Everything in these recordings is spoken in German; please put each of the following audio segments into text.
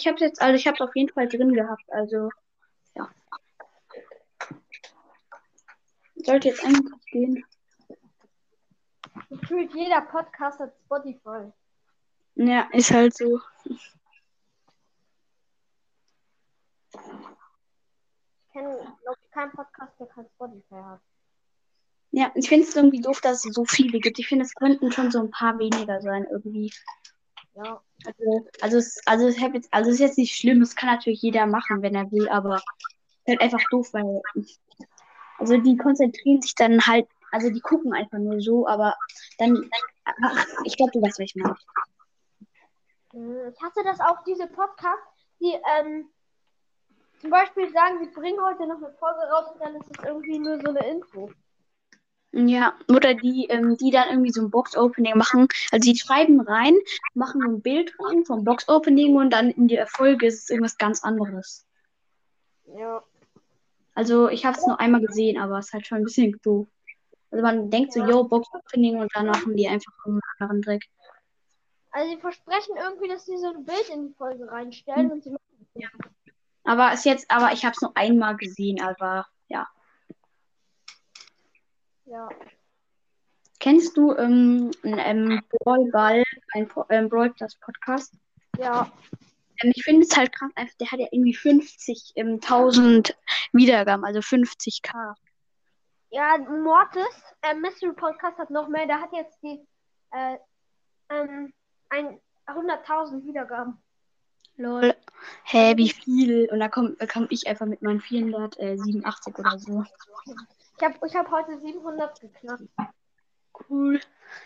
Ich habe jetzt, also ich habe es auf jeden Fall drin gehabt. Also ja. Sollte jetzt eigentlich gehen. Gefühlt jeder Podcast hat Spotify. Ja, ist halt so. Ich kenne, glaube ich, keinen Podcast, der kein Spotify hat. Ja, ich finde es irgendwie doof, dass es so viele gibt. Ich finde, es könnten schon so ein paar weniger sein irgendwie. Ja. Also, also, es, also, es also es ist jetzt nicht schlimm, es kann natürlich jeder machen, wenn er will, aber es ist halt einfach doof, weil also die konzentrieren sich dann halt, also die gucken einfach nur so, aber dann, ach, ich glaube, du weißt, was ich meine. Hm, Ich hasse das auch, diese Podcasts, die ähm, zum Beispiel sagen, sie bringen heute noch eine Folge raus und dann ist es irgendwie nur so eine Info. Ja, oder die, ähm, die dann irgendwie so ein Box-Opening machen. Also die schreiben rein, machen ein Bild rein vom Box-Opening und dann in der Folge ist es irgendwas ganz anderes. Ja. Also ich habe es nur einmal gesehen, aber es ist halt schon ein bisschen doof. Also man denkt so, yo, Box-Opening und dann machen die einfach einen anderen Dreck. Also sie versprechen irgendwie, dass sie so ein Bild in die Folge reinstellen Hm. und sie machen es nicht. Aber ist jetzt, aber ich habe es nur einmal gesehen, aber ja. Ja. Kennst du ähm, einen ähm, Brawl Ball, ein Po- ähm, Brawl Stars Podcast? Ja. Ähm, ich finde es halt krass, einfach, der hat ja irgendwie 50.000 ähm, 1000 Wiedergaben, also 50k. Ja, Mortis, äh, Mystery Podcast hat noch mehr, der hat jetzt die äh, ähm, ein 100.000 Wiedergaben. Lol. Hä, wie viel? Und da komme komm ich einfach mit meinen 487 oder so. Ich habe ich hab heute 700 geknackt. Cool.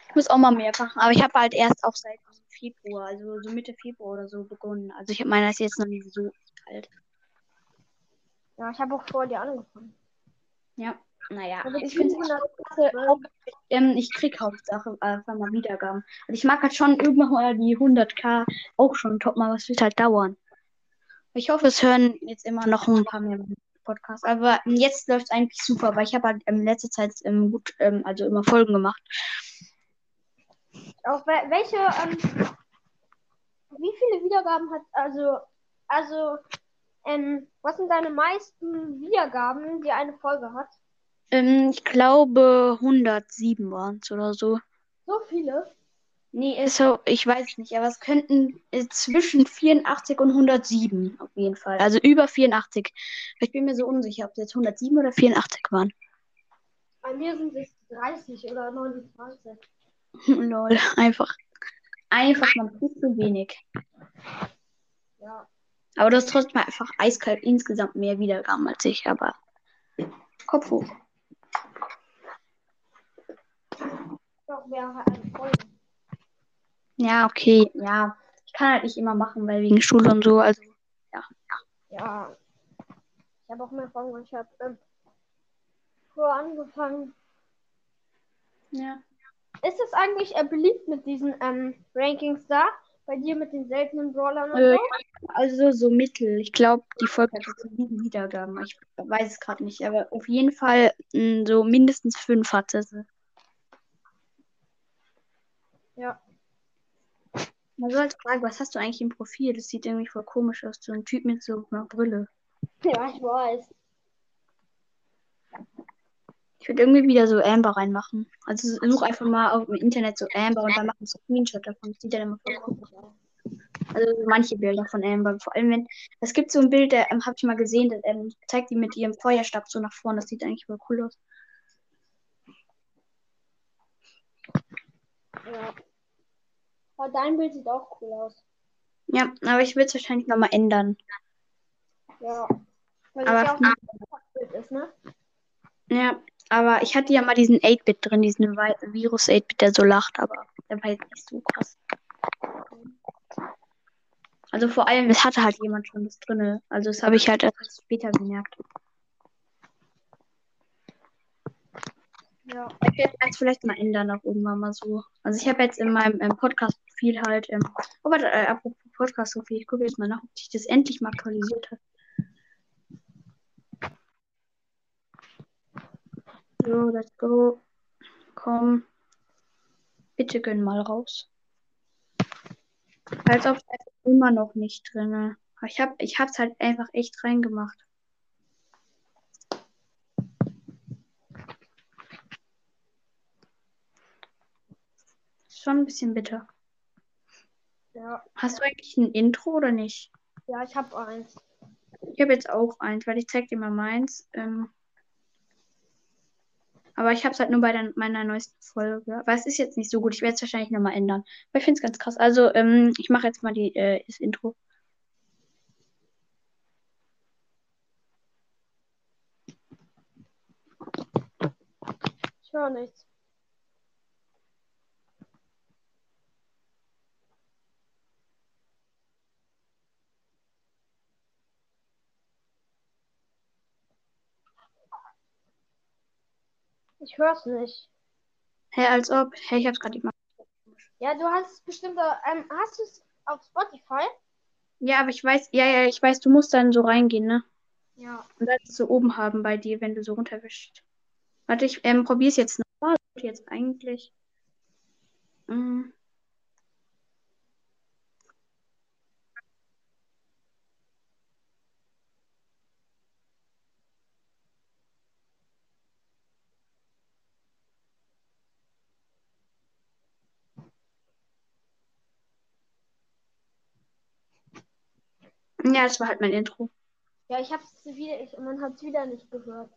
Ich muss auch mal mehr machen, aber ich habe halt erst auch seit Februar, also so Mitte Februar oder so begonnen. Also ich meine, das ist jetzt noch nicht so alt. Ja, ich habe auch vor dir angefangen. Ja, naja. Also Ich finde es ähm, ich krieg Hauptsache einfach mal Wiedergaben. Und ich mag halt schon irgendwann mal die 100k auch schon top mal, was wird halt dauern. Ich hoffe, es hören jetzt immer noch ein paar mehr Podcasts. Aber jetzt läuft es eigentlich super, weil ich habe halt in letzter Zeit ähm, gut, ähm, also immer Folgen gemacht. Auch wel- welche, ähm, wie viele Wiedergaben hat, also, also, ähm, was sind deine meisten Wiedergaben, die eine Folge hat? Ähm, ich glaube 107 waren es oder so. So viele? Nee, so, ich weiß nicht, aber es könnten äh, zwischen 84 und 107 auf jeden Fall. Also über 84. Ich bin mir so unsicher, ob es jetzt 107 oder 84 waren. Bei mir sind es 30 oder 29. Lol, einfach. Einfach, man tut zu wenig. Ja. Aber du hast trotzdem einfach eiskalt insgesamt mehr Wiedergaben als ich, aber Kopf hoch. Doch, wäre eine Folge. Ja, okay, ja. Ich kann halt nicht immer machen, weil wegen Schule und so, also Ja. Ich habe auch mehr Folgen. Ich habe ähm, früher angefangen. ja. Ist es eigentlich äh, beliebt mit diesen ähm, Rankings da? Bei dir mit den seltenen Brawlern und Äh, so? Also so mittel. Ich glaube, die Folge hat jetzt sieben Wiedergaben. Ich weiß es gerade nicht, aber auf jeden Fall mh, so mindestens fünf hatte sie. Ja. Man sollte fragen, was hast du eigentlich im Profil? Das sieht irgendwie voll komisch aus. So ein Typ mit so einer Brille. Ja, ich weiß. Ich würde irgendwie wieder so Amber reinmachen. Also such einfach mal auf dem Internet so Amber und dann mach einen Screenshot davon. Das sieht dann immer voll komisch aus. Also so manche Bilder von Amber. Vor allem, wenn. Es gibt so ein Bild, da ähm, habe ich mal gesehen, das ähm, zeigt die mit ihrem Feuerstab so nach vorne. Das sieht eigentlich voll cool aus. Ja. Aber dein Bild sieht auch cool aus. Ja, aber ich will es wahrscheinlich nochmal ändern. Ja. Weil Aber- ja auch ein ist, ne? Ja, aber ich hatte ja mal diesen 8-Bit drin, diesen Vi- Virus 8-Bit, der so lacht, aber der war jetzt nicht so krass. Also vor allem, es hatte halt jemand schon das drinne. Also das habe ich halt erst später gemerkt. Ja. Ich werde das vielleicht mal ändern, auch irgendwann mal so. Also ich habe jetzt in meinem ähm, Podcast-Profil halt, ähm, oh warte, äh, apropos Podcast-Profil, ich gucke jetzt mal nach, ob sich das endlich mal aktualisiert hat. So, let's go. Komm. Bitte gönn mal raus. Als ob immer noch nicht drin. Ich hab, ich hab's halt einfach echt reingemacht. Schon ein bisschen bitter. Ja, Hast du eigentlich ein Intro oder nicht? ja ich habe eins. Ich habe jetzt auch eins, weil ich zeig dir mal meins. Ähm, aber ich habe es halt nur bei der, meiner neuesten Folge. Aber es ist jetzt nicht so gut. Ich werde es wahrscheinlich nochmal ändern. Aber ich finde es ganz krass. Also, ähm, ich mache jetzt mal die, äh, das Intro. Ich höre nichts. Ich höre es nicht. Hä, als ob. Hä, ich hab's gerade gemacht. Ja, du hast es bestimmt. Ähm, hast du es auf Spotify? Ja, aber ich weiß, ja, ja, ich weiß, du musst dann so reingehen, ne? Ja. Und dann so oben haben bei dir, wenn du so runterwischst. Warte, ich ähm, probier's jetzt nochmal. Jetzt eigentlich. Mm. Ja, das war halt mein Intro. Ja, ich habe es wieder. Ich, man hat es wieder nicht gehört.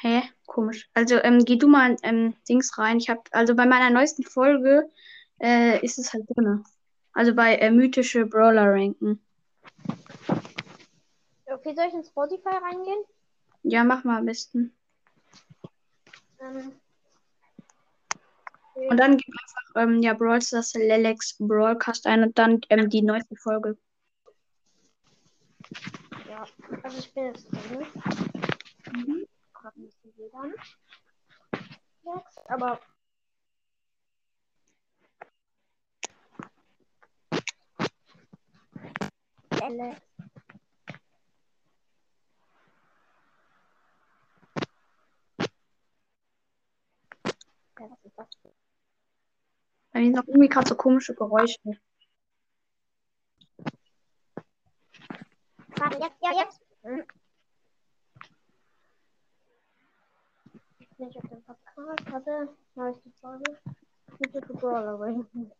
Hä? Komisch. Also, ähm, geh du mal in ähm, Dings rein. Ich hab, also bei meiner neuesten Folge äh, ist es halt drin. Also bei äh, mythische Brawler ranken. Okay, soll ich in Spotify reingehen? Ja, mach mal am besten. Ähm, Und dann gib einfach, ähm, ja, Brawl Stars Lelex Brawlcast ein und dann ähm, die neueste Folge. Ja, also ich bin jetzt drin. Mhm. Gerade ein bisschen WLAN. Aber. Alex. Ja, was ist das? Bei mir sind noch irgendwie gerade so komische Geräusche. Warte, jetzt, ja, jetzt. Hm. Nicht auf dem Podcast. Warte, neueste Folge. Bitte für Brawler ranken.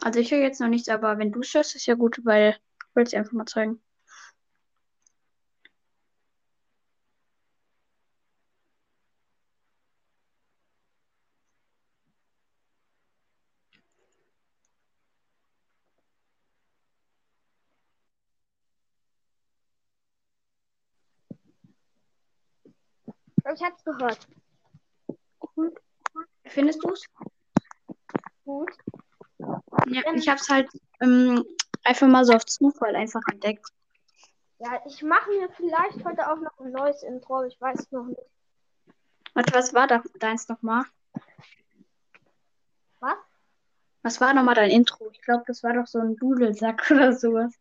Also ich höre jetzt noch nichts, aber wenn du es hörst, ist ja gut, weil ich will es einfach mal zeigen. Ich hab's gehört. Gut. Findest du es? Gut. Ja, ich habe es halt ähm, einfach mal so auf Zufall einfach entdeckt. Ja, ich mache mir vielleicht heute auch noch ein neues Intro. Ich weiß noch nicht. Warte, was war da deins nochmal? Was? Was war nochmal dein Intro? Ich glaube, das war doch so ein Dudelsack oder sowas.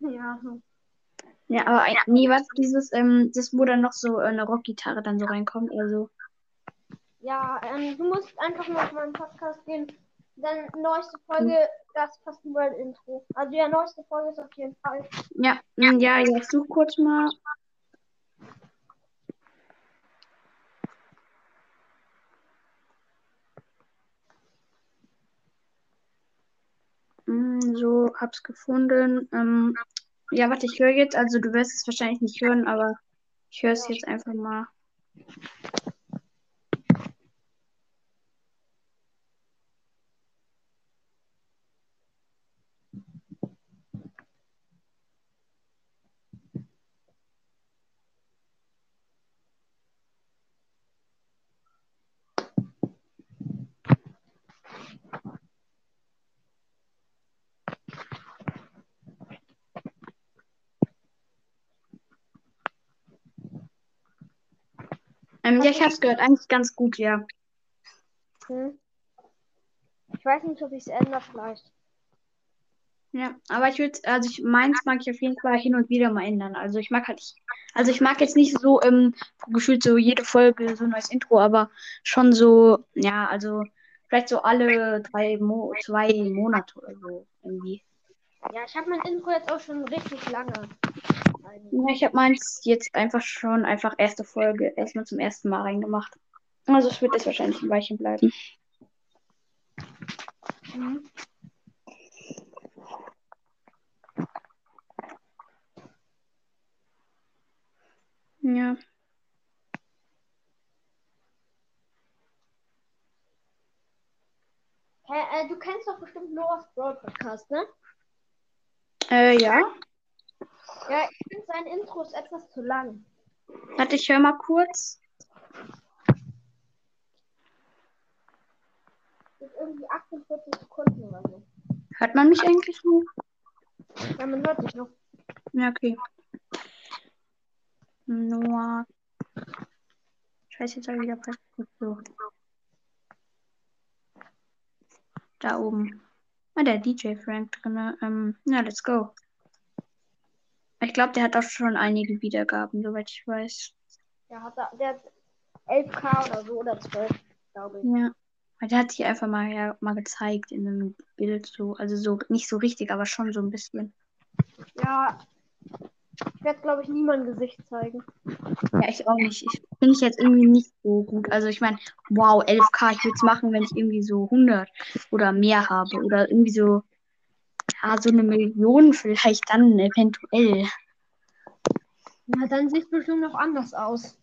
Ja. Ja, aber ein, nee, was dieses, ähm, das, wo dann noch so äh, eine Rockgitarre dann so reinkommt, also. Ja, ähm, du musst einfach mal auf meinen Podcast gehen. Dann neueste Folge, das Passen World Intro. Also ja, neueste Folge ist auf jeden Fall. Ja, ja, ich suche kurz mal. Mm, So, hab's gefunden. Ähm, ja, warte, ich höre jetzt, also du wirst es wahrscheinlich nicht hören, aber ich höre es jetzt einfach mal. Ähm, ja, ich hab's gehört, eigentlich ganz gut, ja. Hm. Ich weiß nicht, ob ich es ändere vielleicht. Ja, aber ich würde, also ich, meins mag ich auf jeden Fall hin und wieder mal ändern. Also ich mag halt, nicht- also ich mag jetzt nicht so ähm, gefühlt so jede Folge so ein neues Intro, aber schon so, ja, also Vielleicht so alle drei Mo zwei Monate oder so irgendwie. Ja, ich habe mein Intro jetzt auch schon richtig lange. Ja, ich habe meins jetzt einfach schon einfach erste Folge erstmal zum ersten Mal reingemacht. Also es wird jetzt wahrscheinlich ein Weilchen bleiben. Mhm. Ja. Hä, äh, du kennst doch bestimmt Noah's Broad Podcast, ne? Äh, ja. Ja, ich finde sein Intro ist etwas zu lang. Warte, ich höre mal kurz. Das ist irgendwie 48 Sekunden oder so. Hört man mich eigentlich noch? Ja, man hört dich noch. Ja, okay. Noah. Scheiße, jetzt habe ich wieder falsch gesucht. Da oben. Ah, der DJ Frank drin. Ähm, ja, let's go. Ich glaube, der hat auch schon einige Wiedergaben, soweit ich weiß. Der hat, der hat 11k oder so oder 12, glaube ich. Ja. Der hat sich einfach mal, ja, mal gezeigt in einem Bild so. Also so nicht so richtig, aber schon so ein bisschen. Ja, ich werde, glaube ich, niemand Gesicht zeigen. Ja, ich auch nicht. Ich finde ich jetzt irgendwie nicht so gut. Also ich meine, wow, 11k, ich würde es machen, wenn ich irgendwie so 100 oder mehr habe. Oder irgendwie so, ja, so eine Million vielleicht dann eventuell. Ja, dann sieht es bestimmt noch anders aus.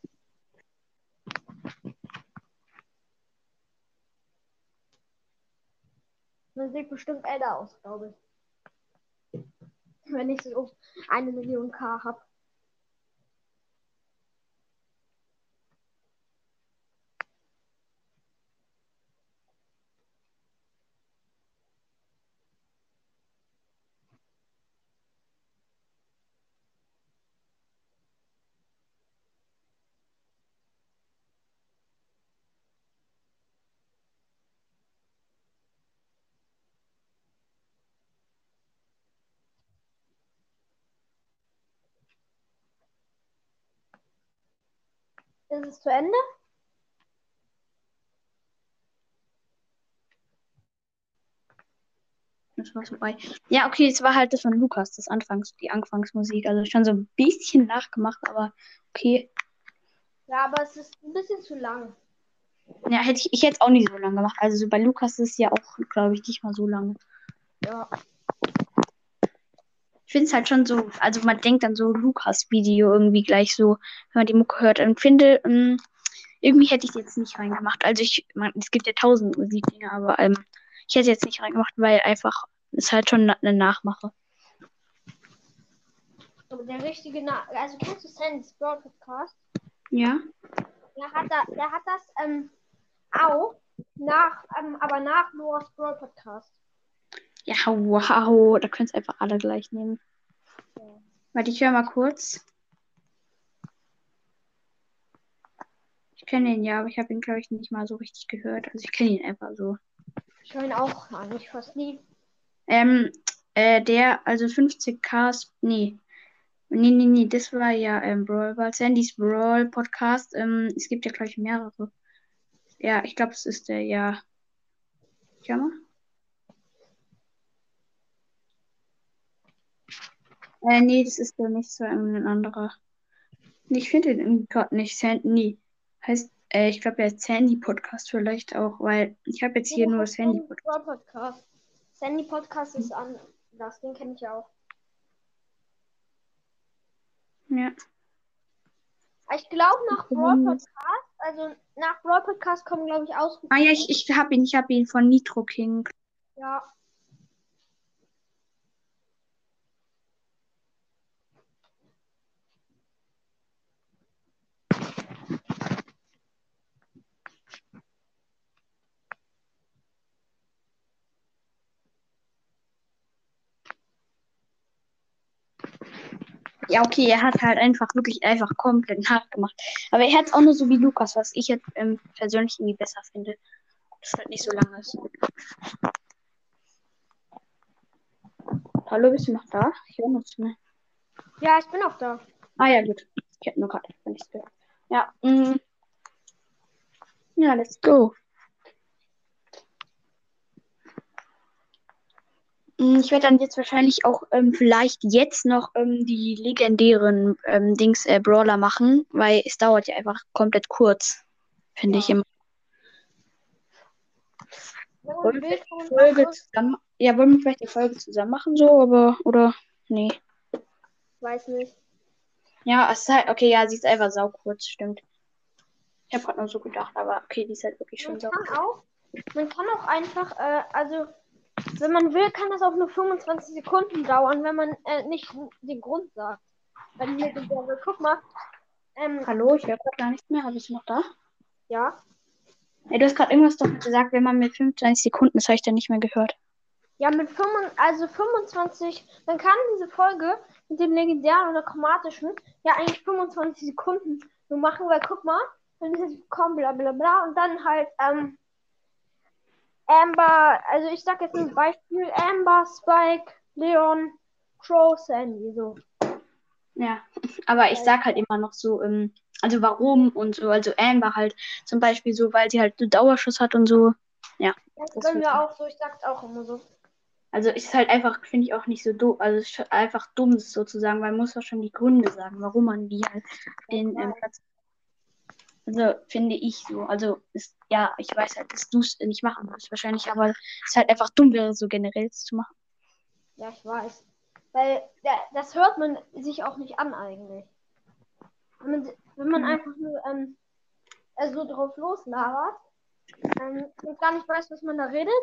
Dann sieht bestimmt älter aus, glaube ich. Wenn ich so eine Million K habe. Ist es zu Ende? Ja, okay, es war halt das von Lukas, das Anfangs, die Anfangsmusik. Also schon so ein bisschen nachgemacht, aber okay. Ja, aber es ist ein bisschen zu lang. Ja, hätte ich, ich hätte es auch nicht so lange gemacht. Also so bei Lukas ist es ja auch, glaube ich, nicht mal so lange. Ja. Ich finde es halt schon so, also man denkt dann so Lukas-Video irgendwie gleich so, wenn man die Mucke hört. Und finde, ähm, irgendwie hätte ich es jetzt nicht reingemacht. Also ich, man, es gibt ja tausend Musikdinge, aber ähm, ich hätte es jetzt nicht reingemacht, weil einfach es halt schon eine Nachmache. Aber der richtige Na also kennst du Sandy's Broad Podcast? Ja. Der hat, da, der hat das ähm, auch nach, ähm, aber nach Noah's Broad Podcast. Ja, wow, da könnt ihr einfach alle gleich nehmen. Ja. Warte, ich höre mal kurz. Ich kenne ihn ja, aber ich habe ihn, glaube ich, nicht mal so richtig gehört. Also ich kenne ihn einfach so. Ich höre ihn auch eigentlich fast nie. Ähm, äh, der, also 50k, nee. Nee, nee, nee, das war ja ähm, Brawl Ball. Sandys Brawl Podcast. Ähm, es gibt ja, glaube ich, mehrere. Ja, ich glaube, es ist der, ja. Schau mal. Äh, nee, das ist der nicht, war irgendein anderer. Ich finde den gerade nicht. Sandy. Heißt, äh, ich glaube, er ist Sandy Podcast vielleicht auch, weil ich habe jetzt hier Ja, nur Sandy Broad Podcast. Sandy Podcast ist anders. Den kenne ich auch. Ja. Ich glaube, nach. Broad Podcast, also nach Broad Podcast kommen, glaube ich, aus. Ah ja, ich, ich habe ihn, ich habe ihn von Nitro King. Ja. Ja, okay, er hat halt einfach wirklich einfach komplett nachgemacht. Aber er hat es auch nur so wie Lukas, was ich jetzt ähm, persönlich irgendwie besser finde. Das halt nicht so lang ist. Hallo, bist du noch da? Ich höre nichts mehr. Ja, ich bin auch da. Ah ja, gut. Ich hätte nur gerade nichts gehört. Ja, mm. ja, let's go. Ich werde dann jetzt wahrscheinlich auch ähm, vielleicht jetzt noch ähm, die legendären ähm, Dings äh, Brawler machen, weil es dauert ja einfach komplett kurz, finde Ja. ich immer. Man Wollen wir die man Folge zusammen, ja, wollen wir vielleicht die Folge zusammen machen, so, aber, oder, nee. Weiß nicht. Ja, es ist halt, okay, ja, sie ist einfach saukurz, stimmt. Ich habe gerade nur so gedacht, aber okay, die ist halt wirklich Man schon sau. kann auch, man kann auch einfach, äh, also wenn man will, kann das auch nur 25 Sekunden dauern, wenn man äh, nicht den Grund sagt. Wenn mir legendäre, guck mal, ähm, Hallo, ich höre gerade gar nichts mehr. Bist du noch da? ja, Ey, du hast gerade irgendwas doch gesagt, wenn man mit 25 Sekunden, das habe ich dann nicht mehr gehört. ja mit 5, also 25, man kann diese Folge mit dem legendären oder chromatischen ja eigentlich 25 Sekunden nur machen, weil guck mal, dann ist es kommen, bla bla bla und dann halt, ähm, Amber, also ich sag jetzt ein Beispiel, Amber, Spike, Leon, Crow, Sandy, so. Ja, aber ich sag halt immer noch so, ähm, also warum und so, also Amber halt zum Beispiel so, weil sie halt so Dauerschuss hat und so. Das Das wird mir so. auch so, ich sag's auch immer so. Also ist halt einfach, finde ich auch nicht so doof, also es ist einfach dumm sozusagen, weil man muss auch schon die Gründe sagen, warum man die halt den ähm, Platz. Also finde ich so. Also ist, ja, ich weiß halt, dass du es nicht machen wirst wahrscheinlich, aber es ist halt einfach dumm, wäre so generell zu machen. Ja, ich weiß. Weil ja, das hört man sich auch nicht an eigentlich. Wenn man, wenn man Mhm. einfach nur ähm, äh, so drauf loslabert ähm, und gar nicht weiß, was man da redet,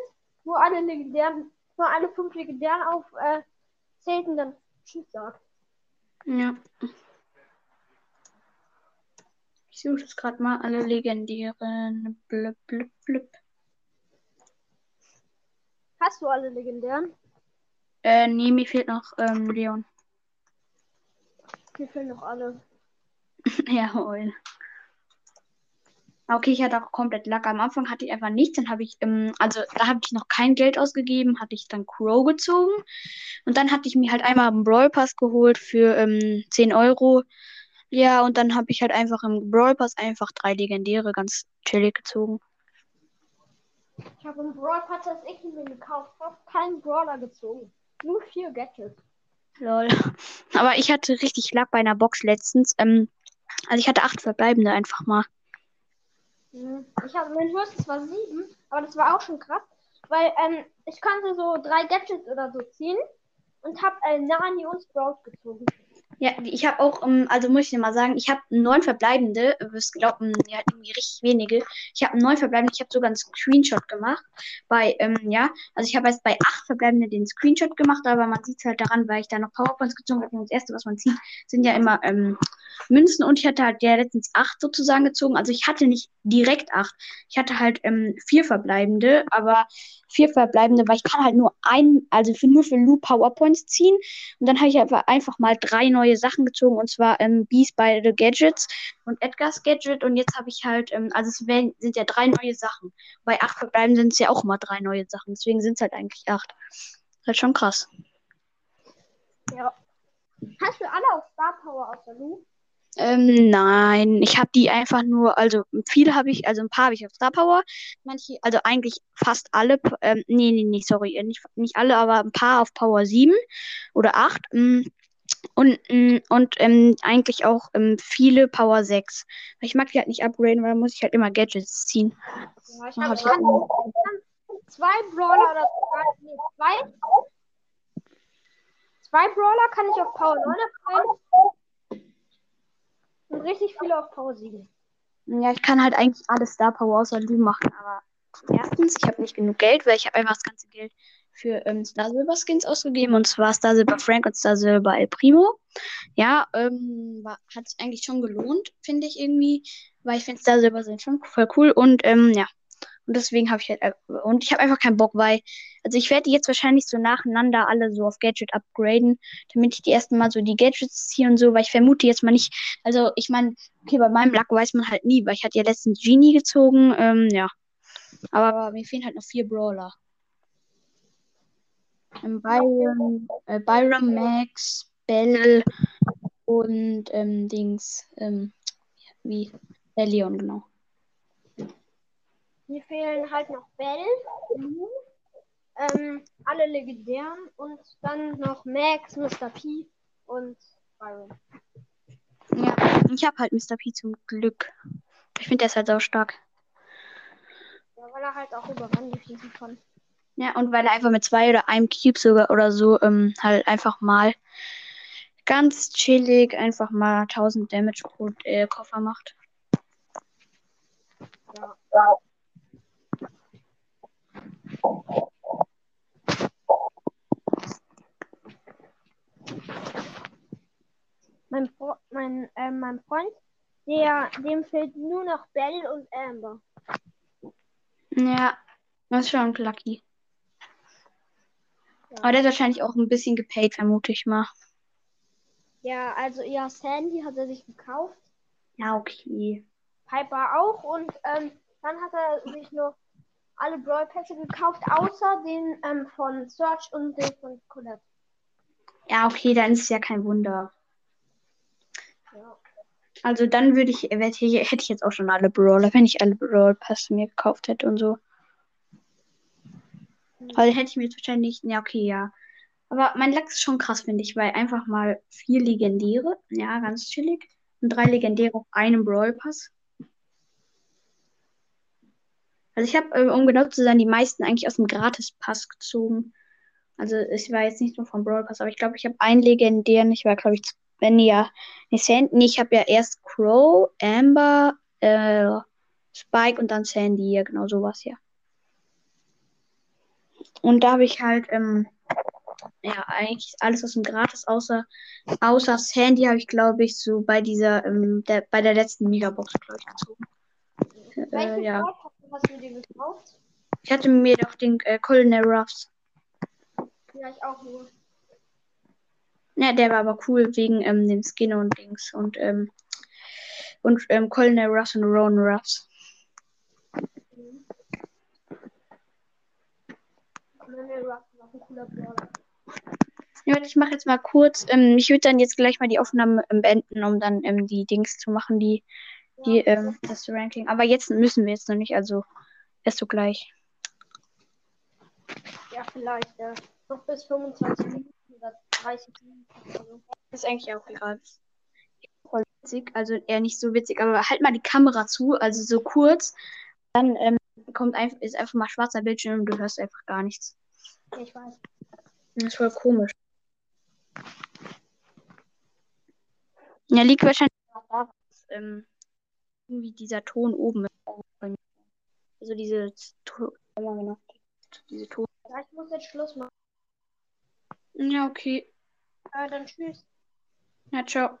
nur alle legendären, nur alle fünf legendären auf äh, und dann Tschüss sagt. Ja. Ich suche jetzt gerade mal alle legendären. Blub, blub, blub. Hast du alle legendären? Äh, nee, mir fehlt noch ähm, Leon. Mir fehlen noch alle. Jawohl. Okay, ich hatte auch komplett Lack. Am Anfang hatte ich einfach nichts. Dann habe ich, ähm, also da habe ich noch kein Geld ausgegeben, hatte ich dann Crow gezogen. Und dann hatte ich mir halt einmal einen Brawl Pass geholt für ähm, 10 Euro. Ja, und dann habe ich halt einfach im Brawl Pass einfach drei Legendäre ganz chillig gezogen. Ich habe einen Brawl Pass, das ich mir gekauft habe, keinen Brawler gezogen. Nur vier Gadgets. Lol. Aber ich hatte richtig Lack bei einer Box letztens. Ähm, also ich hatte acht verbleibende einfach mal. Mhm. Ich habe mein höchstes war sieben, aber das war auch schon krass, weil ähm, ich konnte so drei Gadgets oder so ziehen und habe äh, Nani und Sprout gezogen. Ja, ich habe auch, ähm, also muss ich dir mal sagen, ich habe neun verbleibende, du wirst glauben, ja, irgendwie richtig wenige. Ich habe neun verbleibende, ich habe sogar einen Screenshot gemacht. Bei, ähm, ja, also ich habe jetzt bei acht verbleibende den Screenshot gemacht, aber man sieht es halt daran, weil ich da noch Powerpoints gezogen habe. Und das erste, was man sieht, sind ja immer ähm, Münzen und ich hatte halt ja letztens acht sozusagen gezogen. Also ich hatte nicht direkt acht. Ich hatte halt ähm, vier verbleibende, aber vier verbleibende, weil ich kann halt nur ein, also für, nur für Lu Powerpoints ziehen. Und dann habe ich einfach, einfach mal drei neue Sachen gezogen, und zwar ähm, Beast by the Gadgets und Edgar's Gadget. Und jetzt habe ich halt, ähm, also es werden, sind ja drei neue Sachen. Bei acht verbleiben sind es ja auch immer drei neue Sachen. Deswegen sind es halt eigentlich acht. Das ist halt schon krass. Ja. Hast du alle auf Star Power außer Lu? Ähm, nein, ich habe die einfach nur, also viele habe ich, also ein paar habe ich auf Star Power, manche, also eigentlich fast alle, ähm, nee, nee, nee, sorry, nicht, nicht alle, aber ein paar auf Power 7 oder 8 mm, und, mm, und ähm, eigentlich auch ähm, viele Power 6. Weil Ich mag die halt nicht upgraden, weil da muss ich halt immer Gadgets ziehen. Ja, ich Dann habe hab halt zwei Brawler oder drei, zwei. Zwei Brawler kann ich auf Power 9 upgraden. Und richtig viele auf Power 7. Ja, ich kann halt eigentlich alles Star Power außer Lu machen, aber erstens, ich habe nicht genug Geld, weil ich habe einfach das ganze Geld für ähm, Star Silver Skins ausgegeben und zwar Star Silver Frank und Star Silver El Primo. Ja, ähm, war, hat sich eigentlich schon gelohnt, finde ich irgendwie, weil ich finde Star Silver sind schon voll cool und ähm, ja. Und deswegen habe ich halt, äh, und ich habe einfach keinen Bock, weil, also ich werde jetzt wahrscheinlich so nacheinander alle so auf Gadget upgraden, damit ich die ersten Mal so die Gadgets ziehe und so, weil ich vermute jetzt mal nicht, also ich meine, okay, bei meinem Lack weiß man halt nie, weil ich hatte ja letztens Genie gezogen, ähm, ja. Aber mir fehlen halt noch vier Brawler. Ähm, Byron, äh, Byron, Max, Bell und ähm, Dings, ähm, wie, der Leon, genau. Mir fehlen halt noch Bell, ähm, alle legendären und dann noch Max, Mr. P und Byron. Ja, ich habe halt Mr. P zum Glück. Ich finde, der ist halt so stark. Ja, weil er halt auch über Wände schießen kann. Ja, und weil er einfach mit zwei oder einem Cube sogar oder so ähm, halt einfach mal ganz chillig einfach mal 1000 Damage pro äh, Koffer macht. Ja. Mein, Fro mein, äh, mein Freund, der, dem fehlt nur noch Bell und Amber. Ja, das ist schon lucky. Ja. Aber der ist wahrscheinlich auch ein bisschen gepaid, vermute ich mal. Ja, also ja, Sandy hat er sich gekauft, Ja, okay. Piper auch und ähm, dann hat er sich noch alle Brawl Pässe gekauft, außer den ähm, von Search und den von Colette. Ja, okay, dann ist es ja kein Wunder. Ja. Also dann würde ich, hätte ich hätte ich jetzt auch schon alle Brawler, wenn ich alle Brawl Pässe mir gekauft hätte und so. Weil hätte ich mir wahrscheinlich, ja, okay, ja. Aber mein Lachs ist schon krass, finde ich, weil einfach mal vier Legendäre, ja, ganz chillig. Und drei Legendäre auf einem Brawl Pass. Also ich habe, äh, um genau zu sein, die meisten eigentlich aus dem Gratis-Pass gezogen. Also es war jetzt nicht nur vom Brawl Pass, aber ich glaube, ich habe einen legendären, ich war, glaube ich, wenn ja, nee, Sandy, ich habe ja erst Crow, Amber, äh, Spike und dann Sandy, ja, genau sowas, ja. Und da habe ich halt, ähm, ja, eigentlich alles aus dem Gratis, außer, außer Sandy habe ich, glaube ich, so bei dieser, ähm, der, bei der letzten Megabox, glaube ich, gezogen. Äh, ja. Hast du dir gekauft? Ich hatte mir doch den äh, Culinary Ruffs. Ja, ich auch nur. Ja, der war aber cool wegen ähm, dem Skin und Dings und ähm, und ähm, Culinary Ruffs und Rowan Ruffs. Mhm. Colonel Ruff ist auch ein cooler Brawler. Ja, ich mache jetzt mal kurz. Ähm, ich würde dann jetzt gleich mal die Aufnahme ähm, beenden, um dann ähm, die Dings zu machen, die die ähm, das Ranking. Aber jetzt müssen wir jetzt noch nicht, also erst so gleich. Ja, vielleicht, ja. Noch bis 25 Minuten oder 30 Minuten. so. ist eigentlich auch egal. Voll witzig, also eher nicht so witzig, aber halt mal die Kamera zu, also so kurz. Dann ähm, kommt einfach, ist einfach mal schwarzer Bildschirm und du hörst einfach gar nichts. Ja, ich weiß. Das ist voll komisch. Ja, liegt wahrscheinlich auch daran, dass ähm, irgendwie dieser Ton oben ist. Also diese To- ja, genau. Diese Ton. Ja, ich muss jetzt Schluss machen. Ja, okay. Äh, dann tschüss. Ja, ciao.